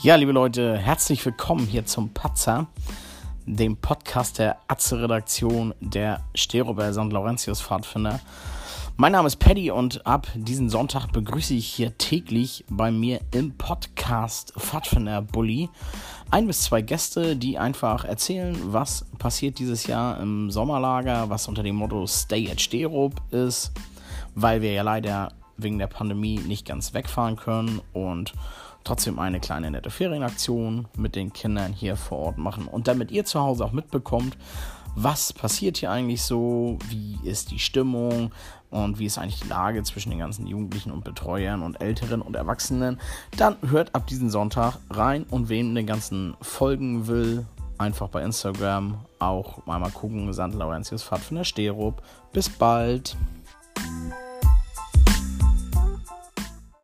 Ja, liebe Leute, herzlich willkommen hier zum Patzer, dem Podcast der Atze-Redaktion der Sterobel St. Laurentius Pfadfinder. Mein Name ist Paddy und ab diesen Sonntag begrüße ich hier täglich bei mir im Podcast Pfadfinder Bully ein bis zwei Gäste, die einfach erzählen, was passiert dieses Jahr im Sommerlager, was unter dem Motto Stay at Sterob ist, weil wir ja leider wegen der Pandemie nicht ganz wegfahren können und trotzdem eine kleine nette Ferienaktion mit den Kindern hier vor Ort machen. Und damit ihr zu Hause auch mitbekommt, was passiert hier eigentlich so, wie ist die Stimmung und wie ist eigentlich die Lage zwischen den ganzen Jugendlichen und Betreuern und Älteren und Erwachsenen, dann hört ab diesem Sonntag rein und wem den ganzen folgen will, einfach bei Instagram auch mal, mal gucken, St. Laurentius Fahrt von der Sterup. Bis bald!